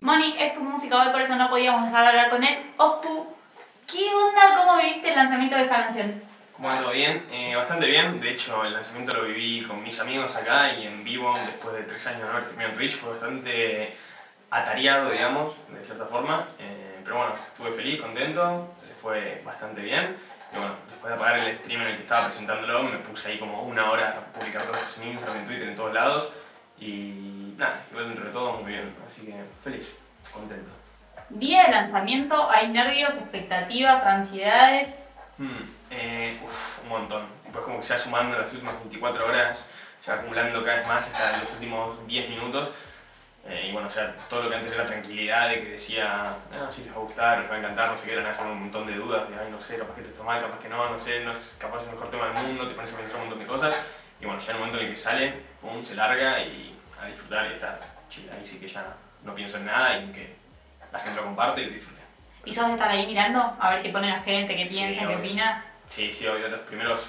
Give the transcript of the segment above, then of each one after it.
Moni es tu hoy, por eso no podíamos dejar de hablar con él. Ospu, ¿qué onda? ¿Cómo viviste el lanzamiento de esta canción? ¿Cómo ando? Bien, eh, bastante bien. De hecho, el lanzamiento lo viví con mis amigos acá y en vivo, después de tres años de haber terminado en Twitch. Fue bastante atareado, digamos, de cierta forma. Eh, pero bueno, estuve feliz, contento, le fue bastante bien. Y bueno, después de apagar el stream en el que estaba presentándolo, me puse ahí como una hora a publicar cosas en Instagram, en Twitter, en todos lados. Y nada, igual dentro de todo muy bien. Así que feliz, contento. Día de lanzamiento, ¿hay nervios, expectativas, ansiedades? Hmm, eh, uf, un montón. Después como que se va sumando en las últimas 24 horas, se va acumulando cada vez más hasta los últimos 10 minutos. Eh, y bueno, o sea, todo lo que antes era tranquilidad de que decía, no, sí les va a gustar, les va a encantar, no sé qué, eran con un montón de dudas, de, ay, no sé, capaz que te está mal, capaz que no, no sé, no es capaz el mejor tema del mundo, te pones a pensar un montón de cosas. Y bueno, ya en el momento en el que sale, pum, se larga y a disfrutar y estar chill. Ahí sí que ya no pienso en nada y en que la gente lo comparte y lo disfrute. ¿Y de estar ahí mirando a ver qué pone la gente, qué piensa, qué obvio. opina? Sí, sí, obvio, los primeros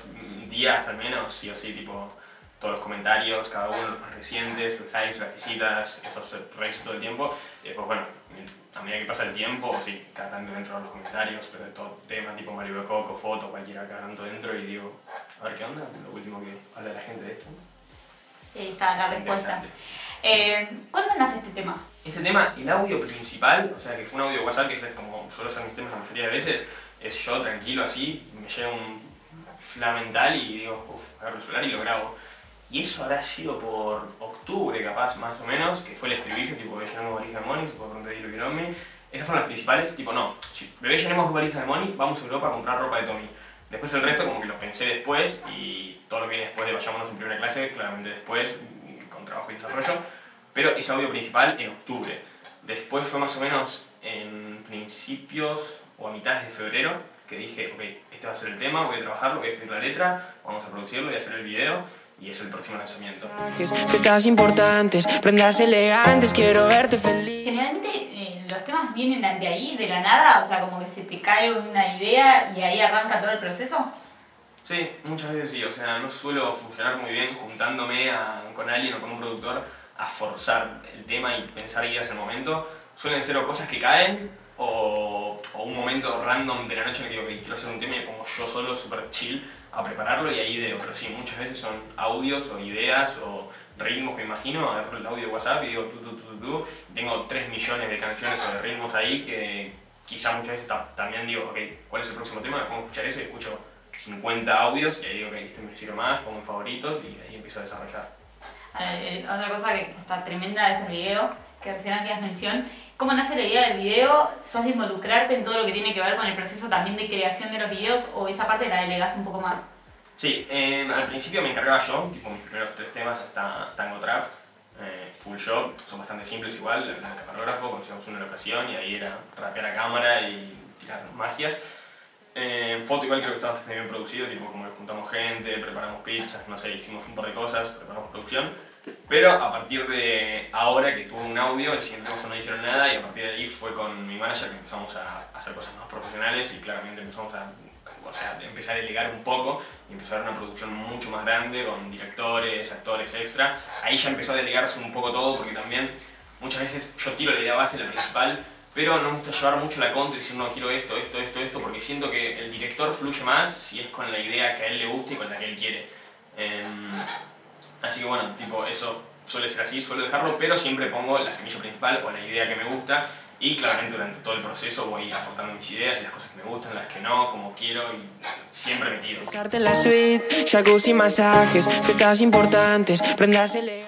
días al menos, sí o sí, tipo, todos los comentarios, cada uno, los más recientes, los likes, las visitas, esos reis todo el tiempo. Y después, bueno, a medida que pasa el tiempo, sí, cada tanto entro a los comentarios, pero de todo tema, tipo Mario Coco, foto, cualquiera, cada tanto dentro y digo, a ver qué onda, lo último que habla la gente de esto. Ahí está la respuesta. Eh, ¿Cuándo nace este tema? Este tema, el audio principal, o sea, que fue un audio WhatsApp, que es como suelo ser mis temas la mayoría de veces, es yo tranquilo así, me llega un fla mental y digo, uff, agarro el celular y lo grabo. Y eso habrá sido por octubre, capaz, más o menos, que fue el estribillo, tipo, bebé llenemos valija de money, por donde di lo. Esas fueron las principales, tipo, no, si bebé llenemos dos valijas de money, vamos a Europa a comprar ropa de Tommy. Después el resto como que lo pensé después y todo lo que viene después de vayámonos en primera clase, claramente después, con trabajo y desarrollo. Pero ese audio principal en octubre. Después fue más o menos en principios o a mitades de febrero que dije, ok, este va a ser el tema, voy a trabajarlo, voy a escribir la letra, vamos a producirlo, voy a hacer el video y es el próximo lanzamiento. Fiestas importantes, prendas elegantes, quiero verte feliz. Generalmente eh, los temas vienen de ahí, de la nada, o sea, como que se te cae una idea y ahí arranca todo el proceso. Sí, muchas veces sí, o sea, no suelo funcionar muy bien juntándome a- con alguien o con un productor a forzar el tema y pensar ideas en el momento. Suelen ser o cosas que caen o, o un momento random de la noche en el que digo, "Ok, quiero hacer un tema y me pongo yo solo súper chill a prepararlo y ahí ideo. Pero sí, muchas veces son audios o ideas o ritmos que imagino, agarro el audio de WhatsApp y digo tu, tu, tu, tu, tengo 3 millones de canciones o de ritmos ahí que quizá muchas veces ta- también digo, ok, ¿cuál es el próximo tema? Pongo a escuchar eso y escucho 50 audios y ahí digo, ok, este me sirve más, pongo en favoritos y ahí empiezo a desarrollar. Eh, eh, otra cosa que está tremenda es el video, que recién hacías mención. ¿Cómo nace la idea del video? ¿Sos de involucrarte en todo lo que tiene que ver con el proceso también de creación de los videos o esa parte la delegás un poco más? Sí, eh, al principio me encargaba yo, tipo mis primeros tres temas hasta Tango Trap, eh, full yo, son bastante simples igual, el camarógrafo, conseguimos una locación y ahí era rapear a cámara y tirar magias. Eh, foto igual creo que estaba bastante bien producido, tipo como que juntamos gente, preparamos pizzas, no sé, hicimos un par de cosas, preparamos producción. Pero a partir de ahora que tuve un audio, el siguiente tema no dijeron nada y a partir de ahí fue con mi manager que empezamos a hacer cosas más profesionales y claramente empezamos a, empecé a delegar un poco y empezó a haber una producción mucho más grande con directores, actores extra. Ahí ya empezó a delegarse un poco todo porque también muchas veces yo tiro la idea base, la principal, pero no me gusta llevar mucho la contra y decir no quiero esto, esto, esto, esto, porque siento que el director fluye más si es con la idea que a él le gusta y con la que él quiere. Em, así que bueno, tipo, eso suele ser así, suelo dejarlo, pero siempre pongo la semilla principal o la idea que me gusta y claramente durante todo el proceso voy aportando mis ideas y las cosas que me gustan, las que no, como quiero y siempre metido. La suite, jacuzzi, masajes, fiestas importantes.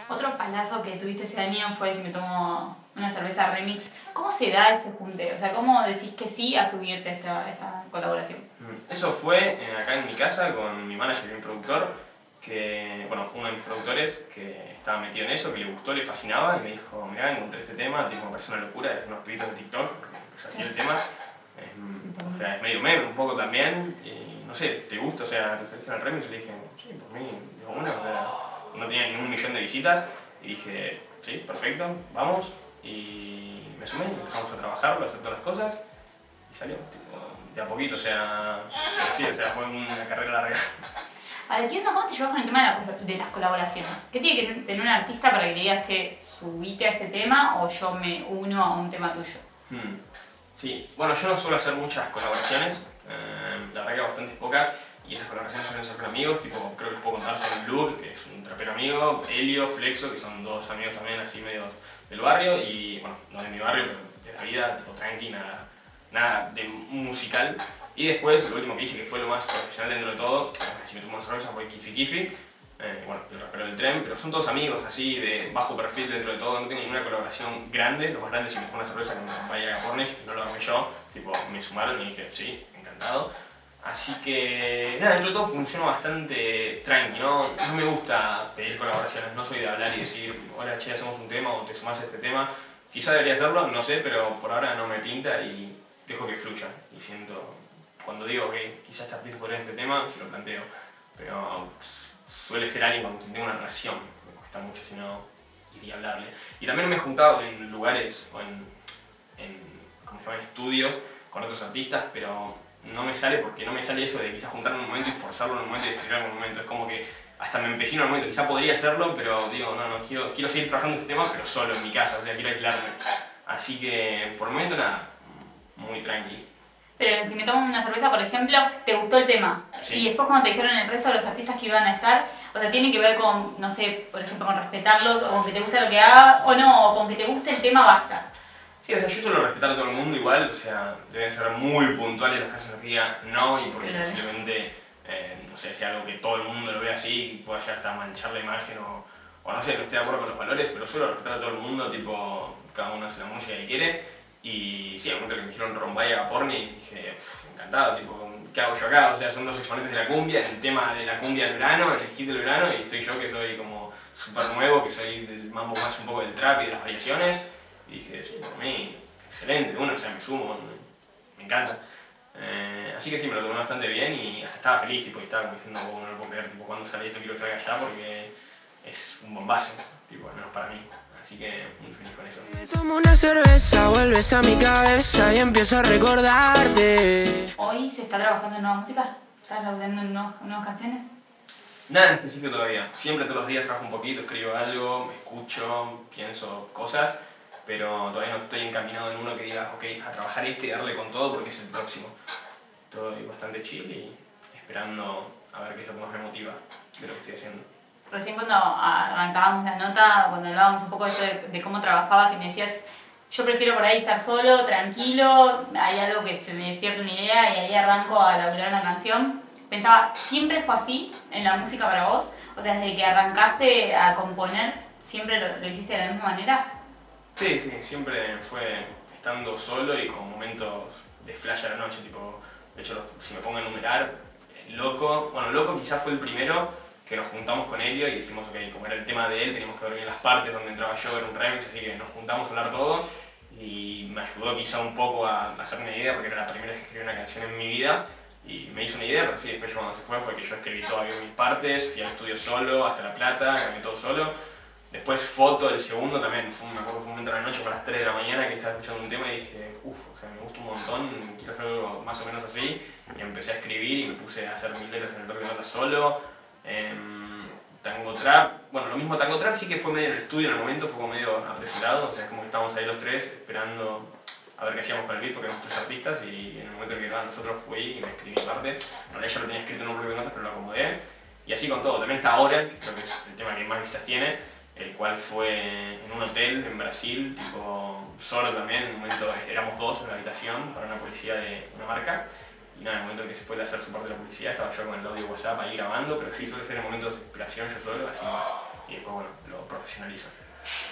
Otro palazo que tuviste ese año fue si me tomo una cerveza remix. ¿Cómo se da ese junte? O sea, ¿cómo decís que sí a subirte a esta, esta colaboración? Mm, Eso fue eh, acá en mi casa con mi manager y mi productor, que, bueno, uno de mis productores que estaba metido en eso, que le gustó, le fascinaba y me dijo, mira, encontré este tema, tipo, me parece una locura, es unos pibitos de TikTok, es así el tema. Es, mm, o sea, es medio meme un poco también, y no sé, ¿te gusta? O sea, ¿te el remix? Y le dije, sí, por mí, digo, una, o sea, no tenía ni un millón de visitas, y dije, sí, perfecto, vamos, y me sumé, empezamos a trabajarlo, a hacer todas las cosas, y salió, tipo, de a poquito, o sea, sí, o sea, fue una carrera larga. Ahora, ¿qué onda? ¿Cómo te llevas con el tema de, la- de las colaboraciones? ¿Qué tiene que tener un artista para que le digas, che, subite a este tema o yo me uno a un tema tuyo? Hmm. Sí, bueno, yo no suelo hacer muchas colaboraciones, eh, la verdad que bastante pocas, y esas colaboraciones suelen ser con amigos, tipo, creo que puedo contar son Luke, que es un trapero amigo, Helio, Flexo, que son dos amigos también así medio del barrio, y bueno, no de mi barrio, pero de la vida, tipo tranqui, nada de musical. Y después, lo último que hice, que fue lo más profesional dentro de todo, si me tomo una cerveza, fue Kifi Kifi, eh, bueno, el rapero del tren, pero son todos amigos así, de bajo perfil dentro de todo, no tengo ninguna colaboración grande, lo más grande si me tomo una cerveza con vaya Pornish, no lo armé yo, tipo, me sumaron y dije, sí, encantado. Así que, nada, dentro de todo funciona bastante tranqui, ¿no? Me gusta pedir colaboraciones, no soy de hablar y decir, hola, che, hacemos un tema o te sumás a este tema. Quizá debería hacerlo, no sé, pero por ahora no me pinta y dejo que fluya. Y siento, cuando digo que quizás esta artista podría este tema, se lo planteo. Pero suele ser alguien quien tengo una relación, me cuesta mucho si no iría a hablarle. Y también me he juntado en lugares o en, en, ¿cómo se llama? en estudios con otros artistas, pero no me sale porque no me sale eso de quizás juntarme en un momento y forzarlo en un momento y escribirlo en un momento. Es como que hasta me empecino en un momento, quizás podría hacerlo, pero digo, no, no, quiero, quiero seguir trabajando este tema, pero solo en mi casa, o sea, quiero aislarme. Así que por el momento nada, muy tranqui. Pero si me tomo una cerveza, por ejemplo, te gustó el tema. Sí. Y después cuando te dijeron el resto de los artistas que iban a estar, o sea, tiene que ver con, no sé, por ejemplo, con respetarlos, o con que te gusta lo que haga, o no, o con que te guste el tema, basta. Sí, o sea, yo suelo respetar a todo el mundo igual, o sea, deben ser muy puntuales los casos en los que diga no y porque Claro. posiblemente, eh, no sé, sea algo que todo el mundo lo ve así y pueda ya hasta manchar la imagen o, o no sé, no esté de acuerdo con los valores, pero suelo respetar a todo el mundo, tipo, cada uno hace la música que quiere y sí, al momento que me dijeron Rombaya Porni dije, "Pff, encantado, tipo, ¿qué hago yo acá? O sea, son dos exponentes de la cumbia, el tema de la cumbia del verano, el hit del verano y estoy yo que soy como súper nuevo, que soy del mambo más un poco del trap y de las variaciones y dije, sí, por mí, excelente, uno, o sea, me sumo, me, encanta. Eh, así que sí, me lo tomé bastante bien y hasta estaba feliz, tipo, y estaba como diciendo, "Oh, no lo puedo creer, tipo, cuando sale esto quiero que salga ya porque es un bombazo, tipo, al menos para mí. Así que muy feliz con eso. Me tomo una cerveza, vuelves a mi cabeza y empiezo a recordarte. Hoy se está trabajando en nueva música, estás laburando en nuevas, nuevas canciones. Nada en específico todavía. Siempre todos los días trabajo un poquito, escribo algo, me escucho, pienso cosas, pero todavía no estoy encaminado en uno que diga, ok, a trabajar este y darle con todo porque es el próximo. Estoy bastante chill y esperando a ver qué es lo que más me motiva de lo que estoy haciendo. Recién cuando arrancábamos la nota, cuando hablábamos un poco de, cómo trabajabas y me decías, yo prefiero por ahí estar solo, tranquilo, hay algo que se me despierta una idea y ahí arranco a laburar una canción. Pensaba, ¿siempre fue así en la música para vos? O sea, desde que arrancaste a componer, ¿siempre lo, lo hiciste de la misma manera? Sí, sí, siempre fue estando solo y con momentos de flash a la noche, tipo, de hecho, si me pongo a enumerar, Loco, bueno, Loco quizás fue el primero que nos juntamos con Elio y dijimos, ok, como era el tema de él, teníamos que ver bien las partes donde entraba yo, era un remix, así que nos juntamos a hablar todo y me ayudó quizá un poco a hacerme una idea porque era la primera vez que escribí una canción en mi vida y me hizo una idea, pero sí, después cuando se fue fue que yo escribí todavía mis partes, fui al estudio solo, hasta La Plata, cambié todo solo. Después foto, el segundo también, fue, me acuerdo que fue un momento de la noche, por las 3 de la mañana, que estaba escuchando un tema y dije, uff, o sea, me gusta un montón, quiero hacer más o menos así. Y empecé a escribir y me puse a hacer mis letras en el notas solo. Em, tango Trap, bueno, lo mismo Tango Trap sí que fue medio en el estudio en el momento, fue como medio apresurado, o sea, es como que estábamos ahí los tres esperando a ver qué hacíamos con el beat porque éramos tres artistas y en el momento en que quedaban nosotros fui y me escribí parte. En yo lo tenía escrito en un bloque de notas pero lo acomodé. Y así con todo. También está ahora, que creo que es el tema que más vistas tiene, el cual fue en un hotel en Brasil, tipo solo también, en un momento éramos dos en la habitación para una publicidad de una marca. Y nada, en el momento en que se fue a hacer su parte de la publicidad estaba yo con el audio WhatsApp ahí grabando, pero sí suele ser en momentos de inspiración yo solo, así más. Y después bueno, lo profesionalizo.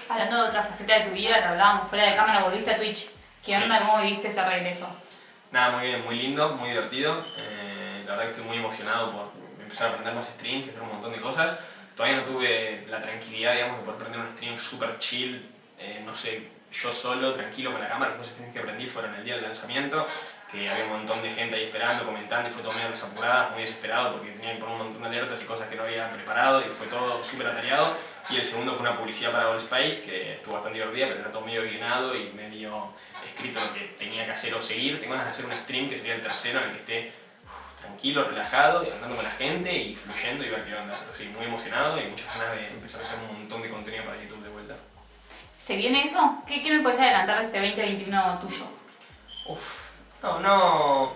Hablando de otra faceta de tu vida, que hablábamos fuera de cámara, volviste a Twitch. ¿Qué Sí. onda? ¿Cómo viviste ese regreso? Nada, muy bien, muy lindo, muy divertido. Eh, la verdad que estoy muy emocionado por empezar a aprender más streams hacer un montón de cosas. Todavía no tuve la tranquilidad, digamos, de poder aprender un stream súper chill, eh, no sé, yo solo, tranquilo con la cámara. Los dos streams que aprendí fueron el día del lanzamiento, que había un montón de gente ahí esperando, comentando y fue todo medio desapurado, muy desesperado porque tenía que poner un montón de alertas y cosas que no había preparado y fue todo súper atareado. Y el segundo fue una publicidad para All Space, que estuvo bastante divertida, pero era todo medio guionado y medio escrito lo que tenía que hacer o seguir. Tengo ganas de hacer un stream que sería el tercero en el que esté tranquilo, relajado, y hablando con la gente y fluyendo y ver qué onda. Pero sí, muy emocionado y muchas ganas de empezar a hacer un montón de contenido para YouTube de vuelta. ¿Se viene eso? ¿Qué, qué me puedes adelantar de este 2021 tuyo? Uf, no, no,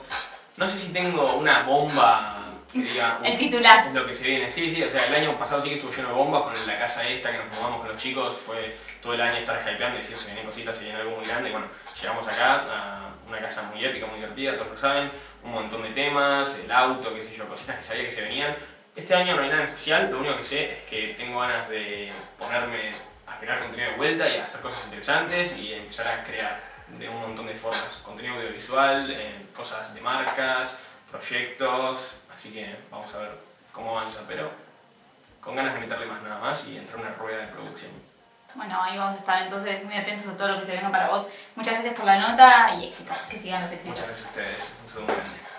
no sé si tengo una bomba que diga... El titular. Es lo que se viene, sí, sí, o sea, el año pasado sí que estuvo lleno de bombas con la casa esta que nos mudamos con los chicos, fue todo el año estar hypeando y decir se vienen cositas, se viene algo muy grande y bueno, llegamos acá a una casa muy épica, muy divertida, todos lo saben, un montón de temas, el auto, qué sé yo, cositas que sabía que se venían. Este año no hay nada especial, lo único que sé es que tengo ganas de ponerme a crear contenido de vuelta y a hacer cosas interesantes y empezar a crear de un montón de formas, contenido audiovisual, eh, cosas de marcas, proyectos, así que vamos a ver cómo avanza, pero con ganas de meterle más nada más y entrar en una rueda de producción. Bueno, ahí vamos a estar entonces muy atentos a todo lo que se venga para vos. Muchas gracias por la nota y éxitos. Que sigan los éxitos. Muchas gracias a ustedes, un saludo grande.